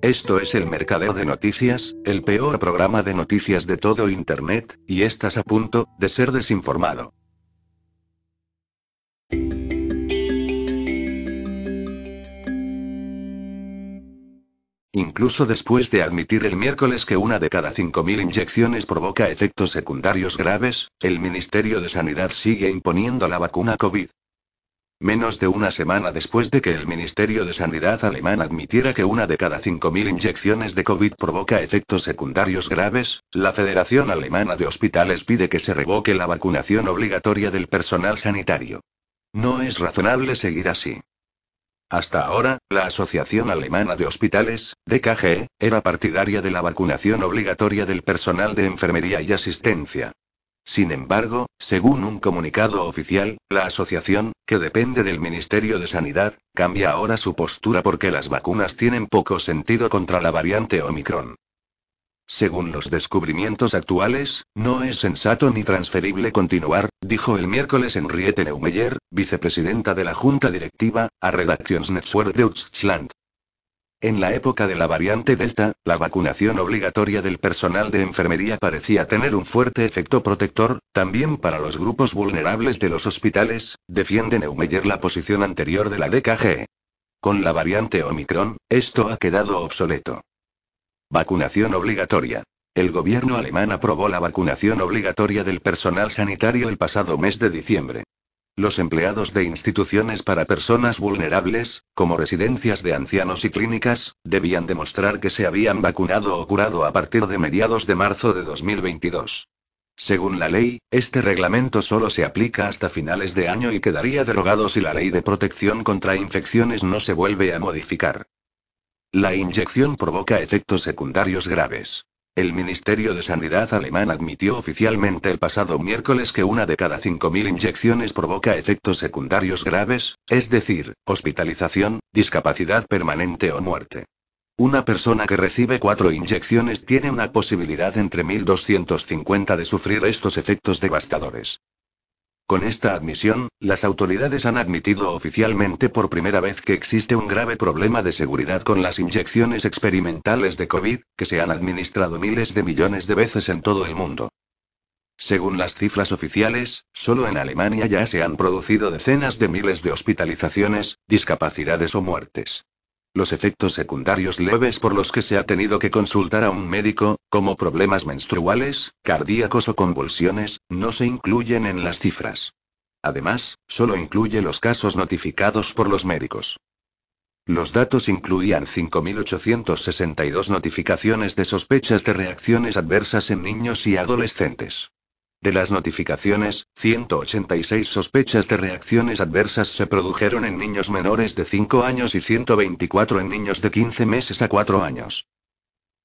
Esto es el Mercadeo de Noticias, el peor programa de noticias de todo Internet, y estás a punto de ser desinformado. Incluso después de admitir el miércoles que una de cada 5.000 inyecciones provoca efectos secundarios graves, el Ministerio de Sanidad sigue imponiendo la vacuna COVID. Menos de una semana después de que el Ministerio de Sanidad alemán admitiera que una de cada 5.000 inyecciones de COVID provoca efectos secundarios graves, la Federación Alemana de Hospitales pide que se revoque la vacunación obligatoria del personal sanitario. No es razonable seguir así. Hasta ahora, la Asociación Alemana de Hospitales, DKG, era partidaria de la vacunación obligatoria del personal de enfermería y asistencia. Sin embargo, según un comunicado oficial, la asociación, que depende del Ministerio de Sanidad, cambia ahora su postura porque las vacunas tienen poco sentido contra la variante Omicron. Según los descubrimientos actuales, no es sensato ni transferible continuar, dijo el miércoles Henriette Neumeyer, vicepresidenta de la Junta Directiva, a Redaktionsnetzwerk Deutschland. En la época de la variante Delta, la vacunación obligatoria del personal de enfermería parecía tener un fuerte efecto protector, también para los grupos vulnerables de los hospitales, defiende Neumeyer la posición anterior de la DKG. Con la variante Omicron, esto ha quedado obsoleto. Vacunación obligatoria. El gobierno alemán aprobó la vacunación obligatoria del personal sanitario el pasado mes de diciembre. Los empleados de instituciones para personas vulnerables, como residencias de ancianos y clínicas, debían demostrar que se habían vacunado o curado a partir de mediados de marzo de 2022. Según la ley, este reglamento solo se aplica hasta finales de año y quedaría derogado si la ley de protección contra infecciones no se vuelve a modificar. La inyección provoca efectos secundarios graves. El Ministerio de Sanidad alemán admitió oficialmente el pasado miércoles que una de cada 5.000 inyecciones provoca efectos secundarios graves, es decir, hospitalización, discapacidad permanente o muerte. Una persona que recibe cuatro inyecciones tiene una posibilidad entre 1.250 de sufrir estos efectos devastadores. Con esta admisión, las autoridades han admitido oficialmente por primera vez que existe un grave problema de seguridad con las inyecciones experimentales de COVID, que se han administrado miles de millones de veces en todo el mundo. Según las cifras oficiales, solo en Alemania ya se han producido decenas de miles de hospitalizaciones, discapacidades o muertes. Los efectos secundarios leves por los que se ha tenido que consultar a un médico, como problemas menstruales, cardíacos o convulsiones, no se incluyen en las cifras. Además, solo incluye los casos notificados por los médicos. Los datos incluían 5.862 notificaciones de sospechas de reacciones adversas en niños y adolescentes. De las notificaciones, 186 sospechas de reacciones adversas se produjeron en niños menores de 5 años y 124 en niños de 15 meses a 4 años.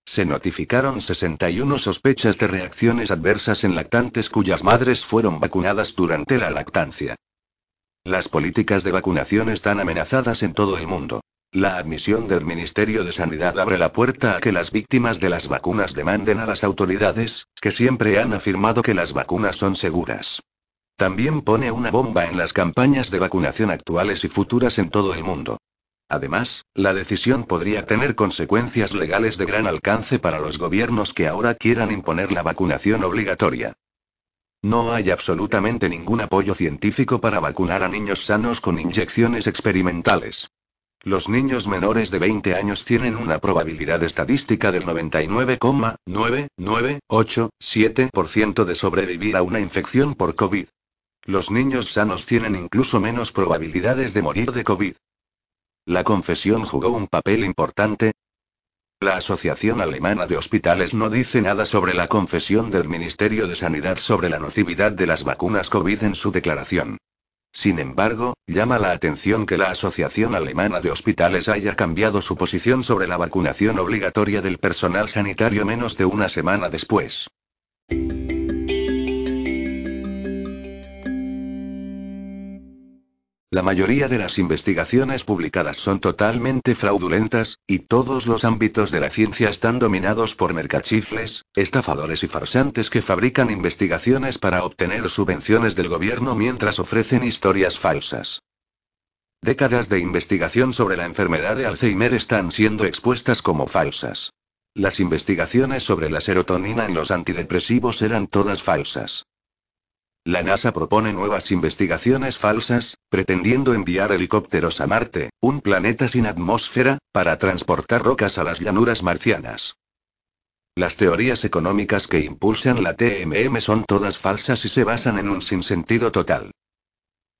Se notificaron 61 sospechas de reacciones adversas en lactantes cuyas madres fueron vacunadas durante la lactancia. Las políticas de vacunación están amenazadas en todo el mundo. La admisión del Ministerio de Sanidad abre la puerta a que las víctimas de las vacunas demanden a las autoridades, que siempre han afirmado que las vacunas son seguras. También pone una bomba en las campañas de vacunación actuales y futuras en todo el mundo. Además, la decisión podría tener consecuencias legales de gran alcance para los gobiernos que ahora quieran imponer la vacunación obligatoria. No hay absolutamente ningún apoyo científico para vacunar a niños sanos con inyecciones experimentales. Los niños menores de 20 años tienen una probabilidad estadística del 99,9987% de sobrevivir a una infección por COVID. Los niños sanos tienen incluso menos probabilidades de morir de COVID. ¿La confesión jugó un papel importante? La Asociación Alemana de Hospitales no dice nada sobre la confesión del Ministerio de Sanidad sobre la nocividad de las vacunas COVID en su declaración. Sin embargo, llama la atención que la Asociación Alemana de Hospitales haya cambiado su posición sobre la vacunación obligatoria del personal sanitario menos de una semana después. La mayoría de las investigaciones publicadas son totalmente fraudulentas, y todos los ámbitos de la ciencia están dominados por mercachifles, estafadores y farsantes que fabrican investigaciones para obtener subvenciones del gobierno mientras ofrecen historias falsas. Décadas de investigación sobre la enfermedad de Alzheimer están siendo expuestas como falsas. Las investigaciones sobre la serotonina en los antidepresivos eran todas falsas. La NASA propone nuevas investigaciones falsas, pretendiendo enviar helicópteros a Marte, un planeta sin atmósfera, para transportar rocas a las llanuras marcianas. Las teorías económicas que impulsan la TMM son todas falsas y se basan en un sinsentido total.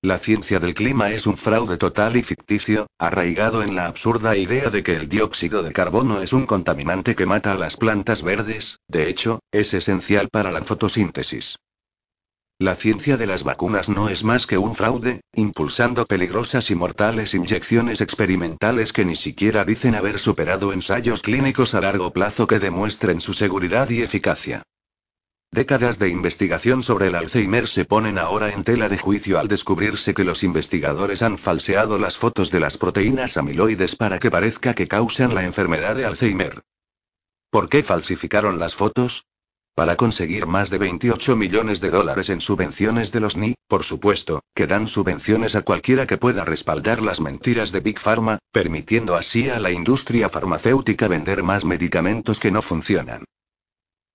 La ciencia del clima es un fraude total y ficticio, arraigado en la absurda idea de que el dióxido de carbono es un contaminante que mata a las plantas verdes, de hecho, es esencial para la fotosíntesis. La ciencia de las vacunas no es más que un fraude, impulsando peligrosas y mortales inyecciones experimentales que ni siquiera dicen haber superado ensayos clínicos a largo plazo que demuestren su seguridad y eficacia. Décadas de investigación sobre el Alzheimer se ponen ahora en tela de juicio al descubrirse que los investigadores han falseado las fotos de las proteínas amiloides para que parezca que causan la enfermedad de Alzheimer. ¿Por qué falsificaron las fotos? Para conseguir más de 28 millones de dólares en subvenciones de los NI, por supuesto, que dan subvenciones a cualquiera que pueda respaldar las mentiras de Big Pharma, permitiendo así a la industria farmacéutica vender más medicamentos que no funcionan.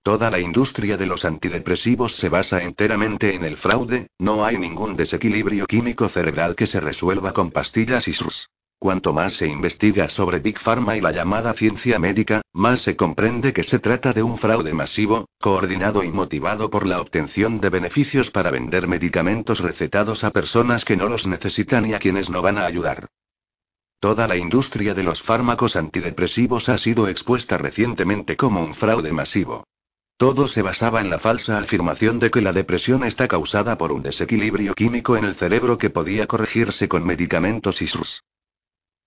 Toda la industria de los antidepresivos se basa enteramente en el fraude, no hay ningún desequilibrio químico cerebral que se resuelva con pastillas y SRS. Cuanto más se investiga sobre Big Pharma y la llamada ciencia médica, más se comprende que se trata de un fraude masivo, coordinado y motivado por la obtención de beneficios para vender medicamentos recetados a personas que no los necesitan y a quienes no van a ayudar. Toda la industria de los fármacos antidepresivos ha sido expuesta recientemente como un fraude masivo. Todo se basaba en la falsa afirmación de que la depresión está causada por un desequilibrio químico en el cerebro que podía corregirse con medicamentos y SRS.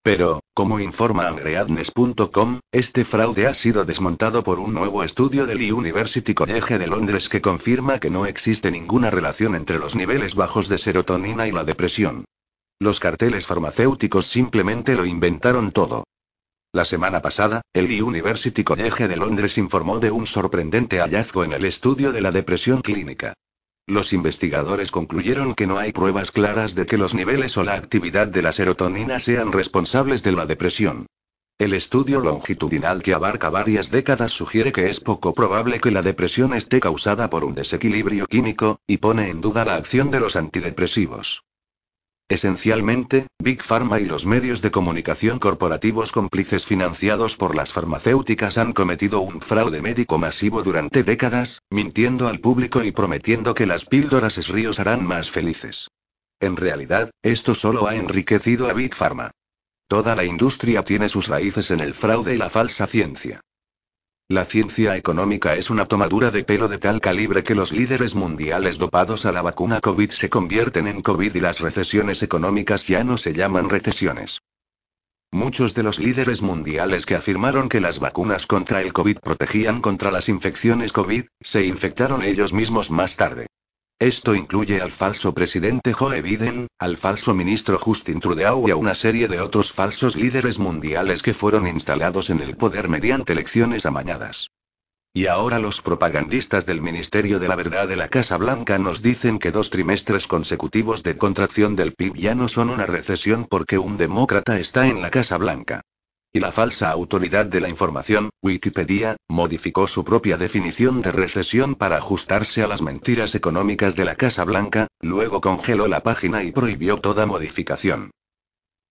Pero, como informa Angreadnes.com, este fraude ha sido desmontado por un nuevo estudio del University College de Londres que confirma que no existe ninguna relación entre los niveles bajos de serotonina y la depresión. Los carteles farmacéuticos simplemente lo inventaron todo. La semana pasada, el University College de Londres informó de un sorprendente hallazgo en el estudio de la depresión clínica. Los investigadores concluyeron que no hay pruebas claras de que los niveles o la actividad de la serotonina sean responsables de la depresión. El estudio longitudinal que abarca varias décadas sugiere que es poco probable que la depresión esté causada por un desequilibrio químico, y pone en duda la acción de los antidepresivos. Esencialmente, Big Pharma y los medios de comunicación corporativos cómplices financiados por las farmacéuticas han cometido un fraude médico masivo durante décadas, mintiendo al público y prometiendo que las píldoras esríos harán más felices. En realidad, esto solo ha enriquecido a Big Pharma. Toda la industria tiene sus raíces en el fraude y la falsa ciencia. La ciencia económica es una tomadura de pelo de tal calibre que los líderes mundiales dopados a la vacuna COVID se convierten en COVID y las recesiones económicas ya no se llaman recesiones. Muchos de los líderes mundiales que afirmaron que las vacunas contra el COVID protegían contra las infecciones COVID, se infectaron ellos mismos más tarde. Esto incluye al falso presidente Joe Biden, al falso ministro Justin Trudeau y a una serie de otros falsos líderes mundiales que fueron instalados en el poder mediante elecciones amañadas. Y ahora los propagandistas del Ministerio de la Verdad de la Casa Blanca nos dicen que dos trimestres consecutivos de contracción del PIB ya no son una recesión porque un demócrata está en la Casa Blanca. Y la falsa autoridad de la información, Wikipedia, modificó su propia definición de recesión para ajustarse a las mentiras económicas de la Casa Blanca, luego congeló la página y prohibió toda modificación.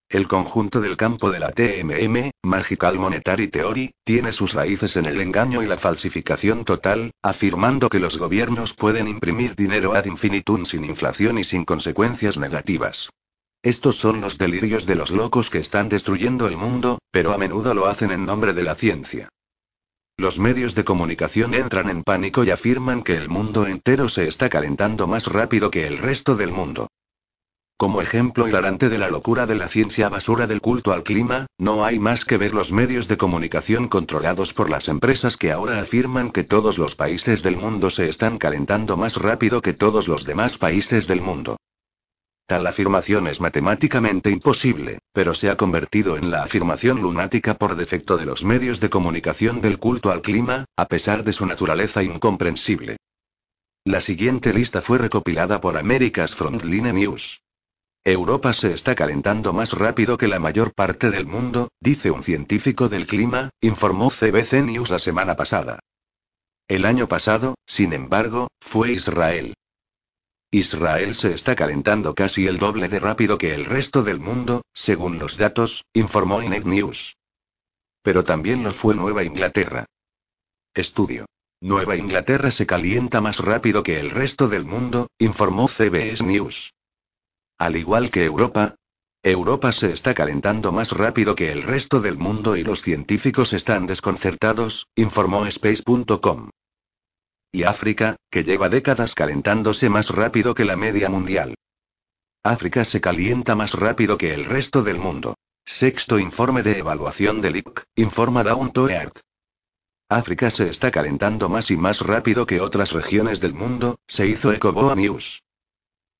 El conjunto del campo de la TMM, Magical Monetary Theory, tiene sus raíces en el engaño y la falsificación total, afirmando que los gobiernos pueden imprimir dinero ad infinitum sin inflación y sin consecuencias negativas. Estos son los delirios de los locos que están destruyendo el mundo, pero a menudo lo hacen en nombre de la ciencia. Los medios de comunicación entran en pánico y afirman que el mundo entero se está calentando más rápido que el resto del mundo. Como ejemplo hilarante de la locura de la ciencia basura del culto al clima, no hay más que ver los medios de comunicación controlados por las empresas que ahora afirman que todos los países del mundo se están calentando más rápido que todos los demás países del mundo. Tal afirmación es matemáticamente imposible, pero se ha convertido en la afirmación lunática por defecto de los medios de comunicación del culto al clima, a pesar de su naturaleza incomprensible. La siguiente lista fue recopilada por America's Frontline News. Europa se está calentando más rápido que la mayor parte del mundo, dice un científico del clima, informó CBC News la semana pasada. El año pasado, sin embargo, fue Israel. Israel se está calentando casi el doble de rápido que el resto del mundo, según los datos, informó Inet News. Pero también lo fue Nueva Inglaterra. Estudio. Nueva Inglaterra se calienta más rápido que el resto del mundo, informó CBS News. Al igual que Europa, Europa se está calentando más rápido que el resto del mundo y los científicos están desconcertados, informó Space.com y África, que lleva décadas calentándose más rápido que la media mundial. África se calienta más rápido que el resto del mundo. Sexto informe de evaluación del IC, informa Down to Earth. África se está calentando más y más rápido que otras regiones del mundo, se hizo EcoBoa News.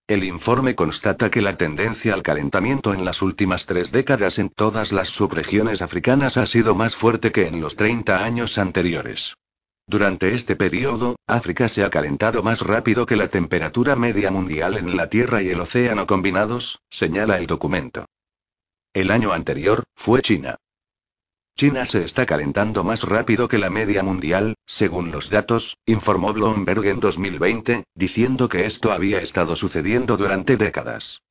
El informe constata que la tendencia al calentamiento en las últimas tres décadas en todas las subregiones africanas ha sido más fuerte que en los 30 años anteriores. Durante este periodo, África se ha calentado más rápido que la temperatura media mundial en la Tierra y el océano combinados, señala el documento. El año anterior, fue China. China se está calentando más rápido que la media mundial, según los datos, informó Bloomberg en 2020, diciendo que esto había estado sucediendo durante décadas.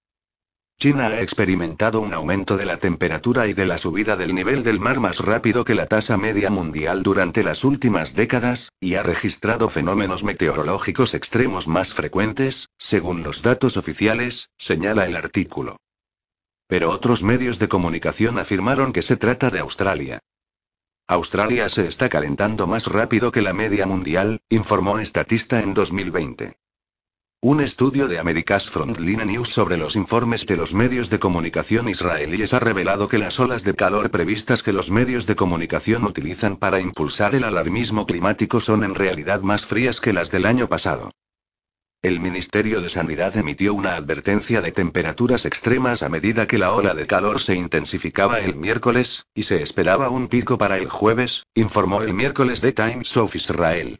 China ha experimentado un aumento de la temperatura y de la subida del nivel del mar más rápido que la tasa media mundial durante las últimas décadas, y ha registrado fenómenos meteorológicos extremos más frecuentes, según los datos oficiales, señala el artículo. Pero otros medios de comunicación afirmaron que se trata de Australia. Australia se está calentando más rápido que la media mundial, informó Estatista en 2020. Un estudio de America's Frontline News sobre los informes de los medios de comunicación israelíes ha revelado que las olas de calor previstas que los medios de comunicación utilizan para impulsar el alarmismo climático son en realidad más frías que las del año pasado. El Ministerio de Sanidad emitió una advertencia de temperaturas extremas a medida que la ola de calor se intensificaba el miércoles, y se esperaba un pico para el jueves, informó el miércoles The Times of Israel.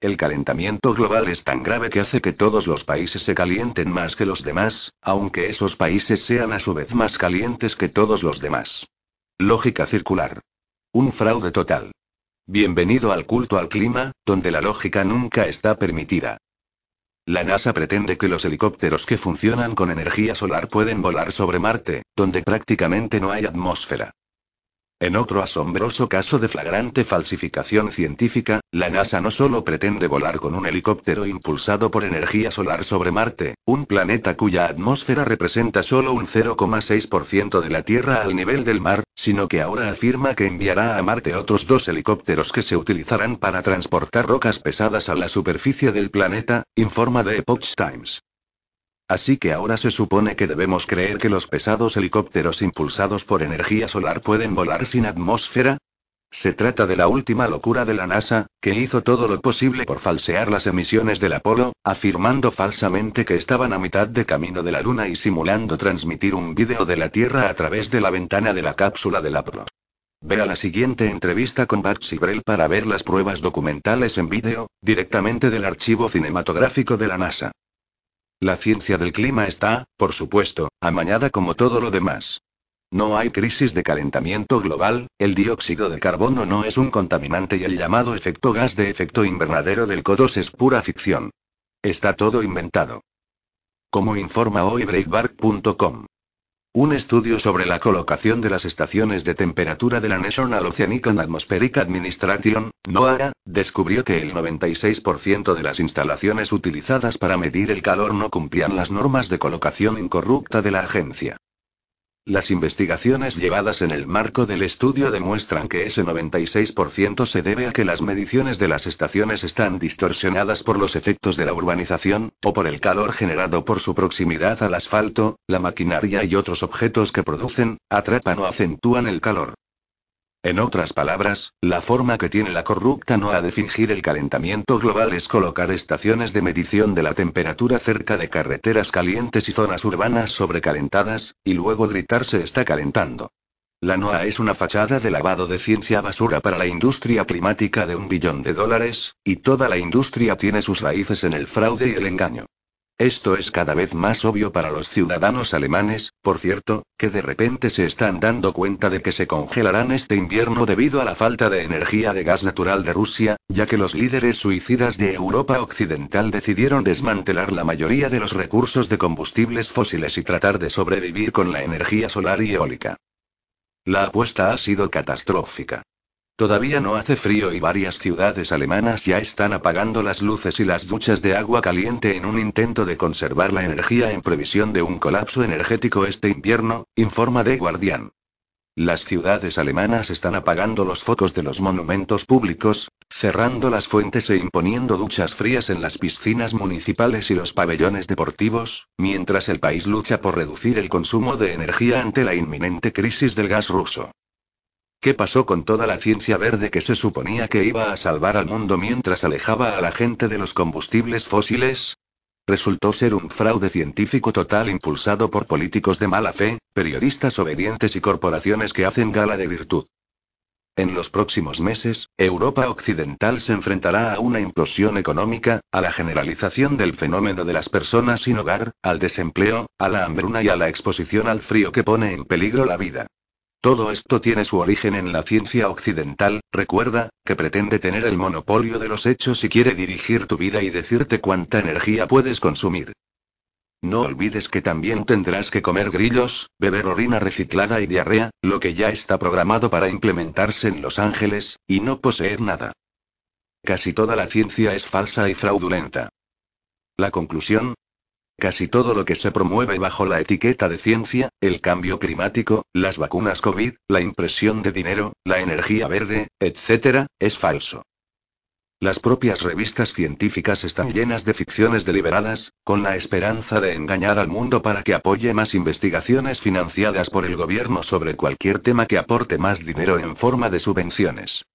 El calentamiento global es tan grave que hace que todos los países se calienten más que los demás, aunque esos países sean a su vez más calientes que todos los demás. Lógica circular. Un fraude total. Bienvenido al culto al clima, donde la lógica nunca está permitida. La NASA pretende que los helicópteros que funcionan con energía solar pueden volar sobre Marte, donde prácticamente no hay atmósfera. En otro asombroso caso de flagrante falsificación científica, la NASA no solo pretende volar con un helicóptero impulsado por energía solar sobre Marte, un planeta cuya atmósfera representa solo un 0,6% de la Tierra al nivel del mar, sino que ahora afirma que enviará a Marte otros dos helicópteros que se utilizarán para transportar rocas pesadas a la superficie del planeta, informa The Epoch Times. Así que ahora se supone que debemos creer que los pesados helicópteros impulsados por energía solar pueden volar sin atmósfera. Se trata de la última locura de la NASA, que hizo todo lo posible por falsear las emisiones del Apolo, afirmando falsamente que estaban a mitad de camino de la Luna y simulando transmitir un vídeo de la Tierra a través de la ventana de la cápsula del Apolo. Vea la siguiente entrevista con Bart Sibrel para ver las pruebas documentales en vídeo, directamente del archivo cinematográfico de la NASA. La ciencia del clima está, por supuesto, amañada como todo lo demás. No hay crisis de calentamiento global, el dióxido de carbono no es un contaminante y el llamado efecto gas de efecto invernadero del CODOS es pura ficción. Está todo inventado. Como informa hoy Breitbart.com. Un estudio sobre la colocación de las estaciones de temperatura de la National Oceanic and Atmospheric Administration, NOAA, descubrió que el 96% de las instalaciones utilizadas para medir el calor no cumplían las normas de colocación incorrupta de la agencia. Las investigaciones llevadas en el marco del estudio demuestran que ese 96% se debe a que las mediciones de las estaciones están distorsionadas por los efectos de la urbanización, o por el calor generado por su proximidad al asfalto, la maquinaria y otros objetos que producen, atrapan o acentúan el calor. En otras palabras, la forma que tiene la corrupta NOA de fingir el calentamiento global es colocar estaciones de medición de la temperatura cerca de carreteras calientes y zonas urbanas sobrecalentadas, y luego gritar se está calentando. La NOAA es una fachada de lavado de ciencia basura para la industria climática de un billón de dólares, y toda la industria tiene sus raíces en el fraude y el engaño. Esto es cada vez más obvio para los ciudadanos alemanes, por cierto, que de repente se están dando cuenta de que se congelarán este invierno debido a la falta de energía de gas natural de Rusia, ya que los líderes suicidas de Europa Occidental decidieron desmantelar la mayoría de los recursos de combustibles fósiles y tratar de sobrevivir con la energía solar y eólica. La apuesta ha sido catastrófica. Todavía no hace frío y varias ciudades alemanas ya están apagando las luces y las duchas de agua caliente en un intento de conservar la energía en previsión de un colapso energético este invierno, informa The Guardian. Las ciudades alemanas están apagando los focos de los monumentos públicos, cerrando las fuentes e imponiendo duchas frías en las piscinas municipales y los pabellones deportivos, mientras el país lucha por reducir el consumo de energía ante la inminente crisis del gas ruso. ¿Qué pasó con toda la ciencia verde que se suponía que iba a salvar al mundo mientras alejaba a la gente de los combustibles fósiles? resultó ser un fraude científico total impulsado por políticos de mala fe, periodistas obedientes y corporaciones que hacen gala de virtud. En los próximos meses, Europa Occidental se enfrentará a una implosión económica, a la generalización del fenómeno de las personas sin hogar, al desempleo, a la hambruna y a la exposición al frío que pone en peligro la vida. Todo esto tiene su origen en la ciencia occidental, recuerda, que pretende tener el monopolio de los hechos y quiere dirigir tu vida y decirte cuánta energía puedes consumir. No olvides que también tendrás que comer grillos, beber orina reciclada y diarrea, lo que ya está programado para implementarse en Los Ángeles, y no poseer nada. Casi toda la ciencia es falsa y fraudulenta. La conclusión, Casi todo lo que se promueve bajo la etiqueta de ciencia, el cambio climático, las vacunas COVID, la impresión de dinero, la energía verde, etc., es falso. Las propias revistas científicas están llenas de ficciones deliberadas, con la esperanza de engañar al mundo para que apoye más investigaciones financiadas por el gobierno sobre cualquier tema que aporte más dinero en forma de subvenciones.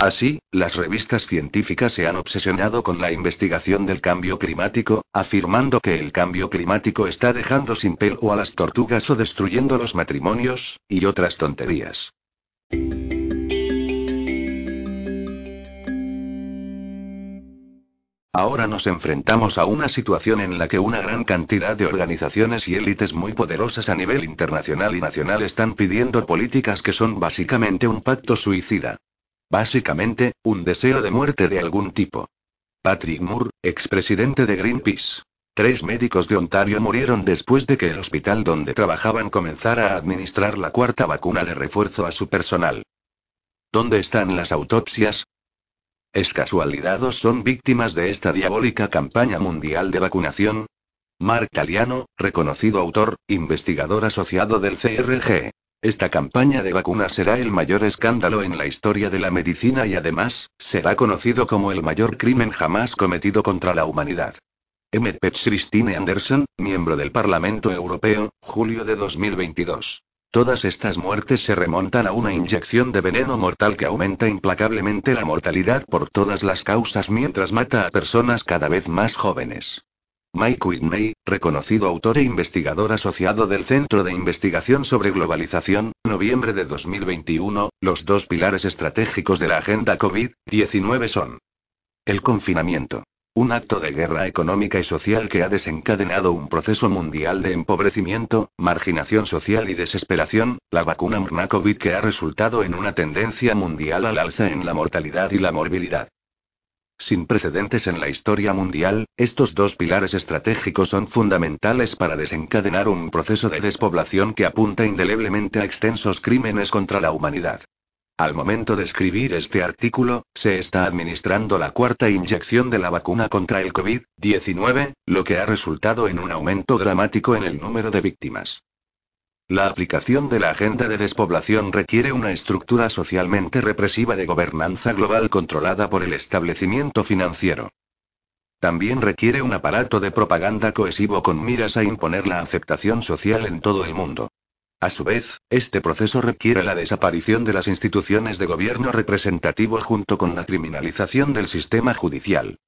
Así, las revistas científicas se han obsesionado con la investigación del cambio climático, afirmando que el cambio climático está dejando sin pelo a las tortugas o destruyendo los matrimonios, y otras tonterías. Ahora nos enfrentamos a una situación en la que una gran cantidad de organizaciones y élites muy poderosas a nivel internacional y nacional están pidiendo políticas que son básicamente un pacto suicida. Básicamente, un deseo de muerte de algún tipo. Patrick Moore, expresidente de Greenpeace. Tres médicos de Ontario murieron después de que el hospital donde trabajaban comenzara a administrar la cuarta vacuna de refuerzo a su personal. ¿Dónde están las autopsias? ¿Es casualidad o son víctimas de esta diabólica campaña mundial de vacunación? Mark Taliano, reconocido autor, investigador asociado del CRG. Esta campaña de vacunas será el mayor escándalo en la historia de la medicina y además, será conocido como el mayor crimen jamás cometido contra la humanidad. M. Pets Christine Anderson, miembro del Parlamento Europeo, julio de 2022. Todas estas muertes se remontan a una inyección de veneno mortal que aumenta implacablemente la mortalidad por todas las causas mientras mata a personas cada vez más jóvenes. Mike Whitney, reconocido autor e investigador asociado del Centro de Investigación sobre Globalización, noviembre de 2021, los dos pilares estratégicos de la agenda COVID-19 son el confinamiento. Un acto de guerra económica y social que ha desencadenado un proceso mundial de empobrecimiento, marginación social y desesperación, la vacuna mRNA COVID que ha resultado en una tendencia mundial al alza en la mortalidad y la morbilidad. Sin precedentes en la historia mundial, estos dos pilares estratégicos son fundamentales para desencadenar un proceso de despoblación que apunta indeleblemente a extensos crímenes contra la humanidad. Al momento de escribir este artículo, se está administrando la cuarta inyección de la vacuna contra el COVID-19, lo que ha resultado en un aumento dramático en el número de víctimas. La aplicación de la agenda de despoblación requiere una estructura socialmente represiva de gobernanza global controlada por el establecimiento financiero. También requiere un aparato de propaganda cohesivo con miras a imponer la aceptación social en todo el mundo. A su vez, este proceso requiere la desaparición de las instituciones de gobierno representativo junto con la criminalización del sistema judicial.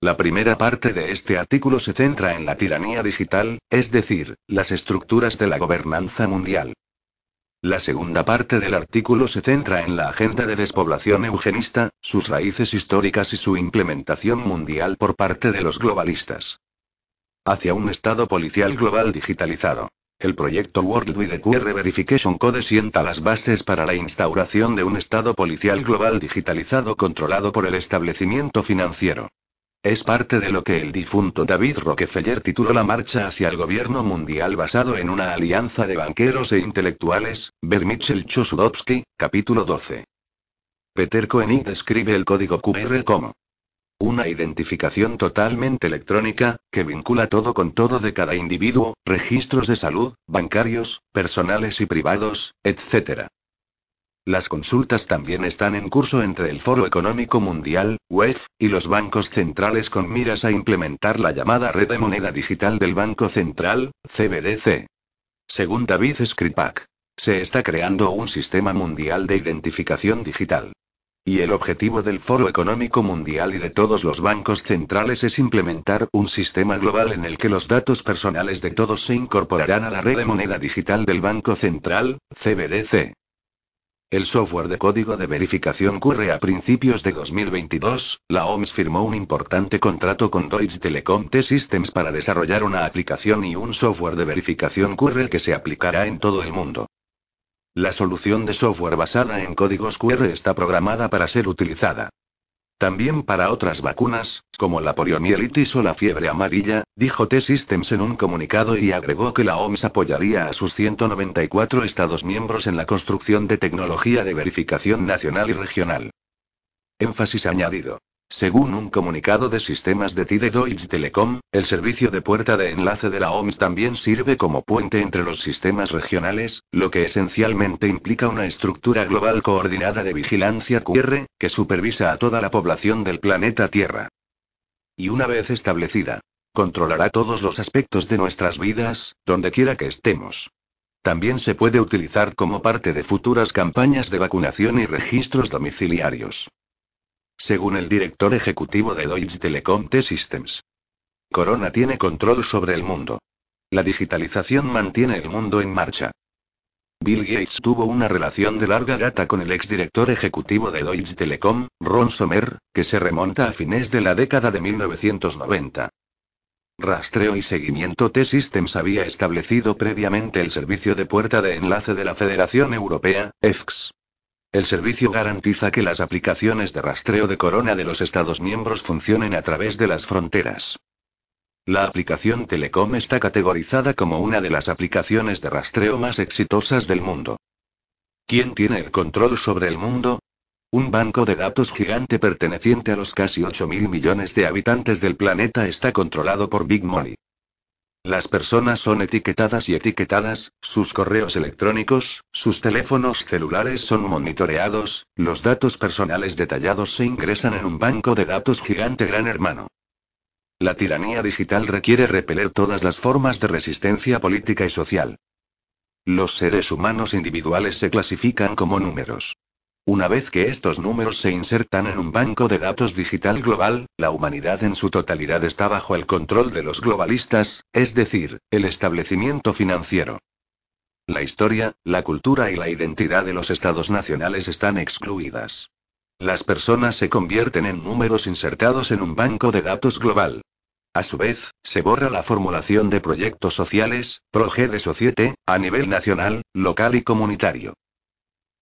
La primera parte de este artículo se centra en la tiranía digital, es decir, las estructuras de la gobernanza mundial. La segunda parte del artículo se centra en la agenda de despoblación eugenista, sus raíces históricas y su implementación mundial por parte de los globalistas. Hacia un Estado policial global digitalizado. El proyecto World Wide QR Verification Code sienta las bases para la instauración de un Estado policial global digitalizado controlado por el establecimiento financiero. Es parte de lo que el difunto David Rockefeller tituló la marcha hacia el gobierno mundial basado en una alianza de banqueros e intelectuales, Bermichel Chosudowski, capítulo 12. Peter Koenig describe el código QR como una identificación totalmente electrónica, que vincula todo con todo de cada individuo, registros de salud, bancarios, personales y privados, etc. Las consultas también están en curso entre el Foro Económico Mundial, WEF, y los bancos centrales con miras a implementar la llamada red de moneda digital del Banco Central, CBDC. Según David Skripak, se está creando un sistema mundial de identificación digital. Y el objetivo del Foro Económico Mundial y de todos los bancos centrales es implementar un sistema global en el que los datos personales de todos se incorporarán a la red de moneda digital del Banco Central, CBDC. El software de código de verificación ocurre a principios de 2022, la OMS firmó un importante contrato con Deutsche Telekom T-Systems para desarrollar una aplicación y un software de verificación QR que se aplicará en todo el mundo. La solución de software basada en códigos QR está programada para ser utilizada. También para otras vacunas, como la poliomielitis o la fiebre amarilla, dijo T-Systems en un comunicado y agregó que la OMS apoyaría a sus 194 Estados miembros en la construcción de tecnología de verificación nacional y regional. Énfasis añadido. Según un comunicado de sistemas de TIDE Deutsche Telekom, el servicio de puerta de enlace de la OMS también sirve como puente entre los sistemas regionales, lo que esencialmente implica una estructura global coordinada de vigilancia QR, que supervisa a toda la población del planeta Tierra. Y una vez establecida, controlará todos los aspectos de nuestras vidas, donde quiera que estemos. También se puede utilizar como parte de futuras campañas de vacunación y registros domiciliarios según el director ejecutivo de Deutsche Telekom T-Systems. Corona tiene control sobre el mundo. La digitalización mantiene el mundo en marcha. Bill Gates tuvo una relación de larga data con el exdirector ejecutivo de Deutsche Telekom, Ron Sommer, que se remonta a fines de la década de 1990. Rastreo y seguimiento T-Systems había establecido previamente el servicio de puerta de enlace de la Federación Europea, EFX. El servicio garantiza que las aplicaciones de rastreo de corona de los Estados miembros funcionen a través de las fronteras. La aplicación Telecom está categorizada como una de las aplicaciones de rastreo más exitosas del mundo. ¿Quién tiene el control sobre el mundo? Un banco de datos gigante perteneciente a los casi 8 mil millones de habitantes del planeta está controlado por Big Money. Las personas son etiquetadas y etiquetadas, sus correos electrónicos, sus teléfonos celulares son monitoreados, los datos personales detallados se ingresan en un banco de datos gigante gran hermano. La tiranía digital requiere repeler todas las formas de resistencia política y social. Los seres humanos individuales se clasifican como números. Una vez que estos números se insertan en un banco de datos digital global, la humanidad en su totalidad está bajo el control de los globalistas, es decir, el establecimiento financiero. La historia, la cultura y la identidad de los estados nacionales están excluidas. Las personas se convierten en números insertados en un banco de datos global. A su vez, se borra la formulación de proyectos sociales, proje de societe, a nivel nacional, local y comunitario.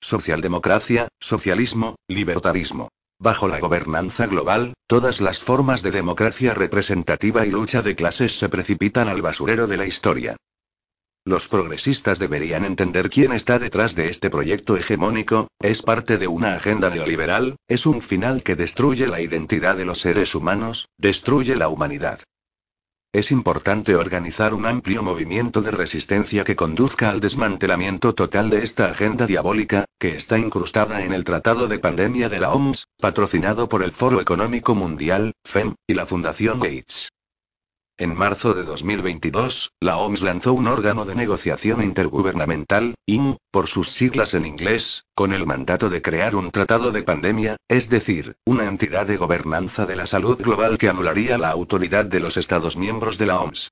Socialdemocracia, socialismo, libertarismo. Bajo la gobernanza global, todas las formas de democracia representativa y lucha de clases se precipitan al basurero de la historia. Los progresistas deberían entender quién está detrás de este proyecto hegemónico, es parte de una agenda neoliberal, es un final que destruye la identidad de los seres humanos, destruye la humanidad. Es importante organizar un amplio movimiento de resistencia que conduzca al desmantelamiento total de esta agenda diabólica, que está incrustada en el Tratado de Pandemia de la OMS, patrocinado por el Foro Económico Mundial, FEM, y la Fundación Gates. En marzo de 2022, la OMS lanzó un órgano de negociación intergubernamental, IN, por sus siglas en inglés, con el mandato de crear un tratado de pandemia, es decir, una entidad de gobernanza de la salud global que anularía la autoridad de los Estados miembros de la OMS.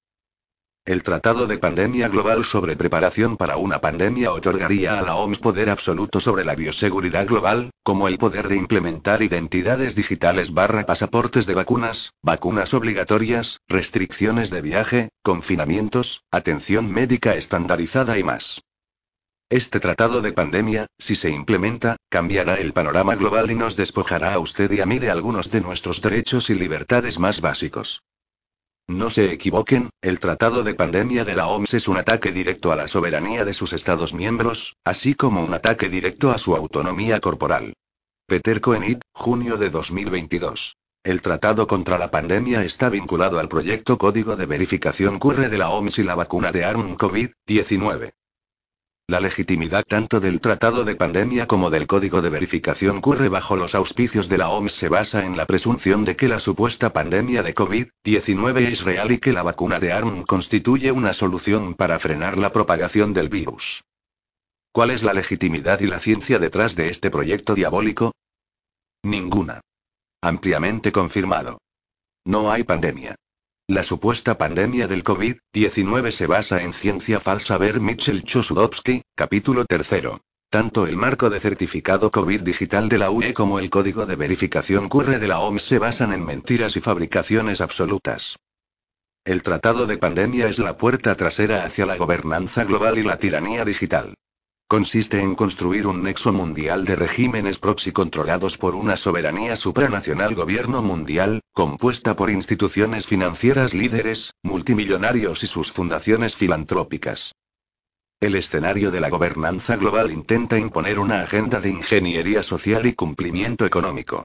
El Tratado de Pandemia Global sobre Preparación para una Pandemia otorgaría a la OMS poder absoluto sobre la bioseguridad global, como el poder de implementar identidades digitales barra pasaportes de vacunas, vacunas obligatorias, restricciones de viaje, confinamientos, atención médica estandarizada y más. Este tratado de pandemia, si se implementa, cambiará el panorama global y nos despojará a usted y a mí de algunos de nuestros derechos y libertades más básicos. No se equivoquen, el Tratado de Pandemia de la OMS es un ataque directo a la soberanía de sus Estados miembros, así como un ataque directo a su autonomía corporal. Peter Koenig, junio de 2022. El tratado contra la pandemia está vinculado al proyecto Código de Verificación CURRE de la OMS y la vacuna de ARN COVID-19. La legitimidad tanto del Tratado de Pandemia como del Código de Verificación curre bajo los auspicios de la OMS se basa en la presunción de que la supuesta pandemia de COVID-19 es real y que la vacuna de ARN constituye una solución para frenar la propagación del virus. ¿Cuál es la legitimidad y la ciencia detrás de este proyecto diabólico? Ninguna. Ampliamente confirmado. No hay pandemia. La supuesta pandemia del COVID-19 se basa en ciencia falsa. Ver Mitchell Chosudowski, capítulo 3. Tanto el marco de certificado COVID digital de la UE como el código de verificación CURRE de la OMS se basan en mentiras y fabricaciones absolutas. El tratado de pandemia es la puerta trasera hacia la gobernanza global y la tiranía digital. Consiste en construir un nexo mundial de regímenes proxy controlados por una soberanía supranacional gobierno mundial, compuesta por instituciones financieras líderes, multimillonarios y sus fundaciones filantrópicas. El escenario de la gobernanza global intenta imponer una agenda de ingeniería social y cumplimiento económico.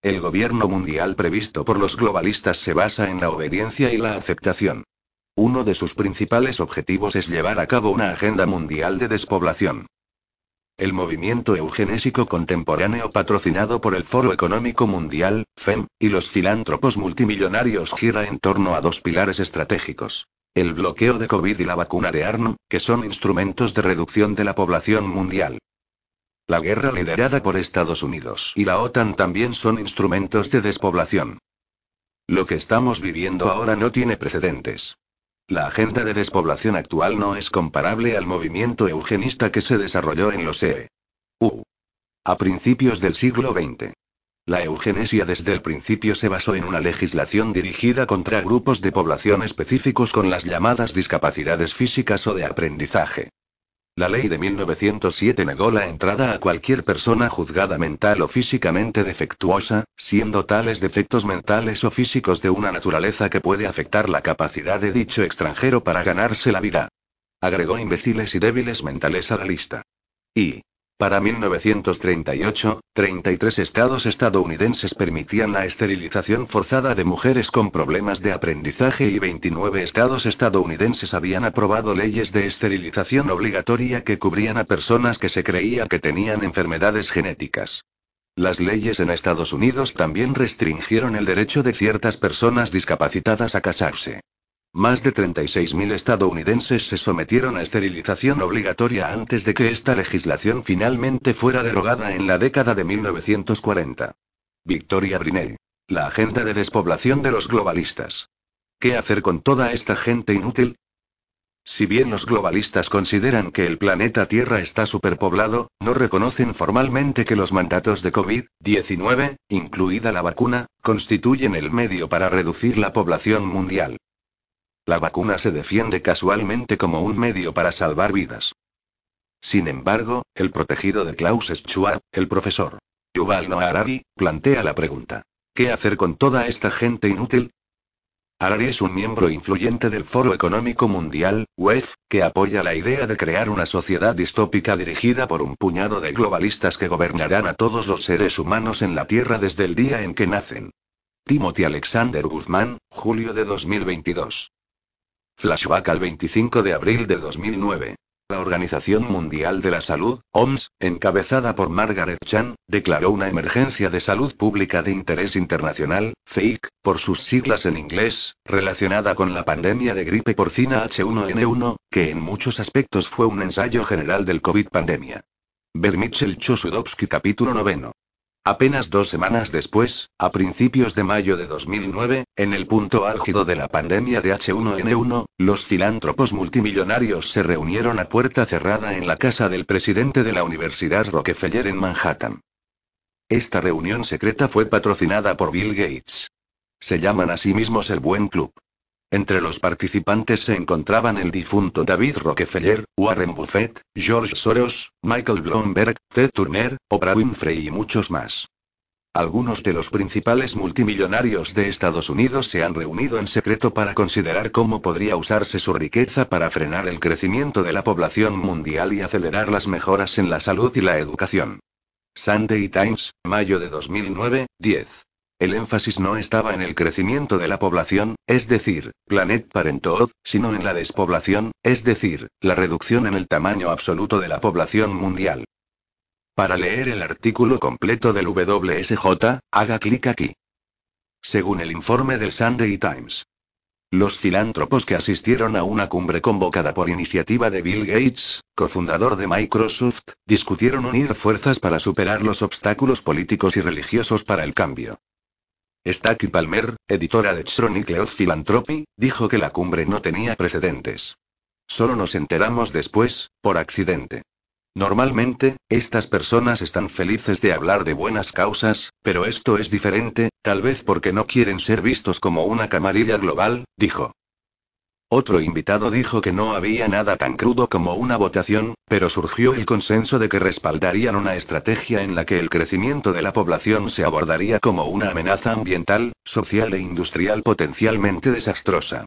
El gobierno mundial previsto por los globalistas se basa en la obediencia y la aceptación. Uno de sus principales objetivos es llevar a cabo una agenda mundial de despoblación. El movimiento eugenésico contemporáneo patrocinado por el Foro Económico Mundial, FEM, y los filántropos multimillonarios gira en torno a dos pilares estratégicos. El bloqueo de COVID y la vacuna de ARN, que son instrumentos de reducción de la población mundial. La guerra liderada por Estados Unidos y la OTAN también son instrumentos de despoblación. Lo que estamos viviendo ahora no tiene precedentes. La agenda de despoblación actual no es comparable al movimiento eugenista que se desarrolló en los EU. A principios del siglo XX. La eugenesia desde el principio se basó en una legislación dirigida contra grupos de población específicos con las llamadas discapacidades físicas o de aprendizaje. La ley de 1907 negó la entrada a cualquier persona juzgada mental o físicamente defectuosa, siendo tales defectos mentales o físicos de una naturaleza que puede afectar la capacidad de dicho extranjero para ganarse la vida. Agregó imbéciles y débiles mentales a la lista. Y, para 1938, 33 estados estadounidenses permitían la esterilización forzada de mujeres con problemas de aprendizaje y 29 estados estadounidenses habían aprobado leyes de esterilización obligatoria que cubrían a personas que se creía que tenían enfermedades genéticas. Las leyes en Estados Unidos también restringieron el derecho de ciertas personas discapacitadas a casarse. Más de 36.000 estadounidenses se sometieron a esterilización obligatoria antes de que esta legislación finalmente fuera derogada en la década de 1940. Victoria Brinell. La agenda de despoblación de los globalistas. ¿Qué hacer con toda esta gente inútil? Si bien los globalistas consideran que el planeta Tierra está superpoblado, no reconocen formalmente que los mandatos de COVID-19, incluida la vacuna, constituyen el medio para reducir la población mundial. La vacuna se defiende casualmente como un medio para salvar vidas. Sin embargo, el protegido de Klaus Schwab, el profesor Yuval Noah Harari, plantea la pregunta: ¿qué hacer con toda esta gente inútil? Harari es un miembro influyente del Foro Económico Mundial, WEF, que apoya la idea de crear una sociedad distópica dirigida por un puñado de globalistas que gobernarán a todos los seres humanos en la Tierra desde el día en que nacen. Timothy Alexander Guzmán, julio de 2022. Flashback al 25 de abril de 2009. La Organización Mundial de la Salud, OMS, encabezada por Margaret Chan, declaró una emergencia de salud pública de interés internacional, FEIC, por sus siglas en inglés, relacionada con la pandemia de gripe porcina H1N1, que en muchos aspectos fue un ensayo general del COVID pandemia. Ver capítulo noveno. Apenas dos semanas después, a principios de mayo de 2009, en el punto álgido de la pandemia de H1N1, los filántropos multimillonarios se reunieron a puerta cerrada en la casa del presidente de la Universidad Rockefeller en Manhattan. Esta reunión secreta fue patrocinada por Bill Gates. Se llaman a sí mismos el Buen Club. Entre los participantes se encontraban el difunto David Rockefeller, Warren Buffett, George Soros, Michael Bloomberg, Ted Turner, Oprah Winfrey y muchos más. Algunos de los principales multimillonarios de Estados Unidos se han reunido en secreto para considerar cómo podría usarse su riqueza para frenar el crecimiento de la población mundial y acelerar las mejoras en la salud y la educación. Sunday Times, mayo de 2009, 10. El énfasis no estaba en el crecimiento de la población, es decir, Planet Parenthood, sino en la despoblación, es decir, la reducción en el tamaño absoluto de la población mundial. Para leer el artículo completo del WSJ, haga clic aquí. Según el informe del Sunday Times. Los filántropos que asistieron a una cumbre convocada por iniciativa de Bill Gates, cofundador de Microsoft, discutieron unir fuerzas para superar los obstáculos políticos y religiosos para el cambio. Stacey Palmer, editora de Chronicle of Philanthropy, dijo que la cumbre no tenía precedentes. Solo nos enteramos después, por accidente. Normalmente, estas personas están felices de hablar de buenas causas, pero esto es diferente, tal vez porque no quieren ser vistos como una camarilla global, dijo. Otro invitado dijo que no había nada tan crudo como una votación, pero surgió el consenso de que respaldarían una estrategia en la que el crecimiento de la población se abordaría como una amenaza ambiental, social e industrial potencialmente desastrosa.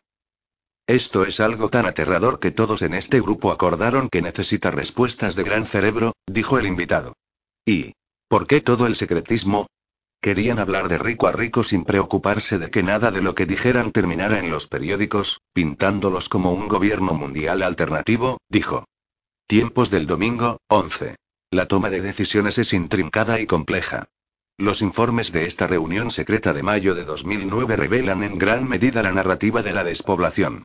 Esto es algo tan aterrador que todos en este grupo acordaron que necesita respuestas de gran cerebro, dijo el invitado. ¿Y por qué todo el secretismo? Querían hablar de rico a rico sin preocuparse de que nada de lo que dijeran terminara en los periódicos, pintándolos como un gobierno mundial alternativo, dijo. Tiempos del domingo, 11. La toma de decisiones es intrincada y compleja. Los informes de esta reunión secreta de mayo de 2009 revelan en gran medida la narrativa de la despoblación.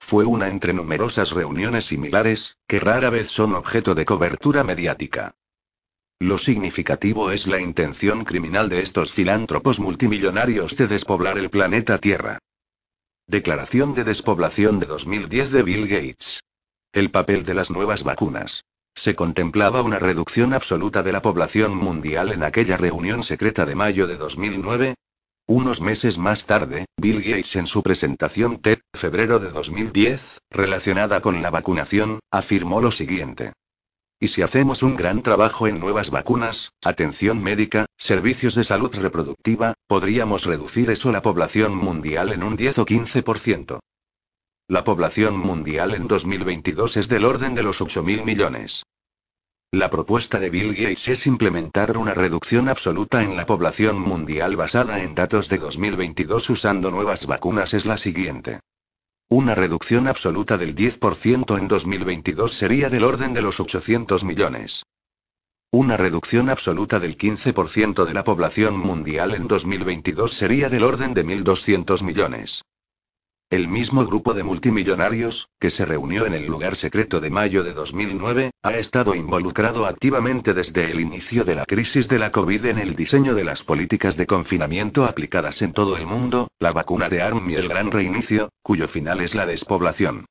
Fue una entre numerosas reuniones similares, que rara vez son objeto de cobertura mediática. Lo significativo es la intención criminal de estos filántropos multimillonarios de despoblar el planeta Tierra. Declaración de despoblación de 2010 de Bill Gates. El papel de las nuevas vacunas. Se contemplaba una reducción absoluta de la población mundial en aquella reunión secreta de mayo de 2009. Unos meses más tarde, Bill Gates en su presentación TED, febrero de 2010, relacionada con la vacunación, afirmó lo siguiente. Y si hacemos un gran trabajo en nuevas vacunas, atención médica, servicios de salud reproductiva, podríamos reducir eso la población mundial en un 10 o 15%. La población mundial en 2022 es del orden de los 8.000 millones. La propuesta de Bill Gates es implementar una reducción absoluta en la población mundial basada en datos de 2022 usando nuevas vacunas es la siguiente. Una reducción absoluta del 10% en 2022 sería del orden de los 800 millones. Una reducción absoluta del 15% de la población mundial en 2022 sería del orden de 1.200 millones. El mismo grupo de multimillonarios, que se reunió en el lugar secreto de mayo de 2009, ha estado involucrado activamente desde el inicio de la crisis de la COVID en el diseño de las políticas de confinamiento aplicadas en todo el mundo, la vacuna de ARM y el gran reinicio, cuyo final es la despoblación.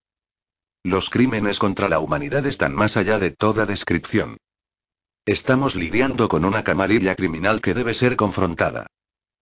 Los crímenes contra la humanidad están más allá de toda descripción. Estamos lidiando con una camarilla criminal que debe ser confrontada.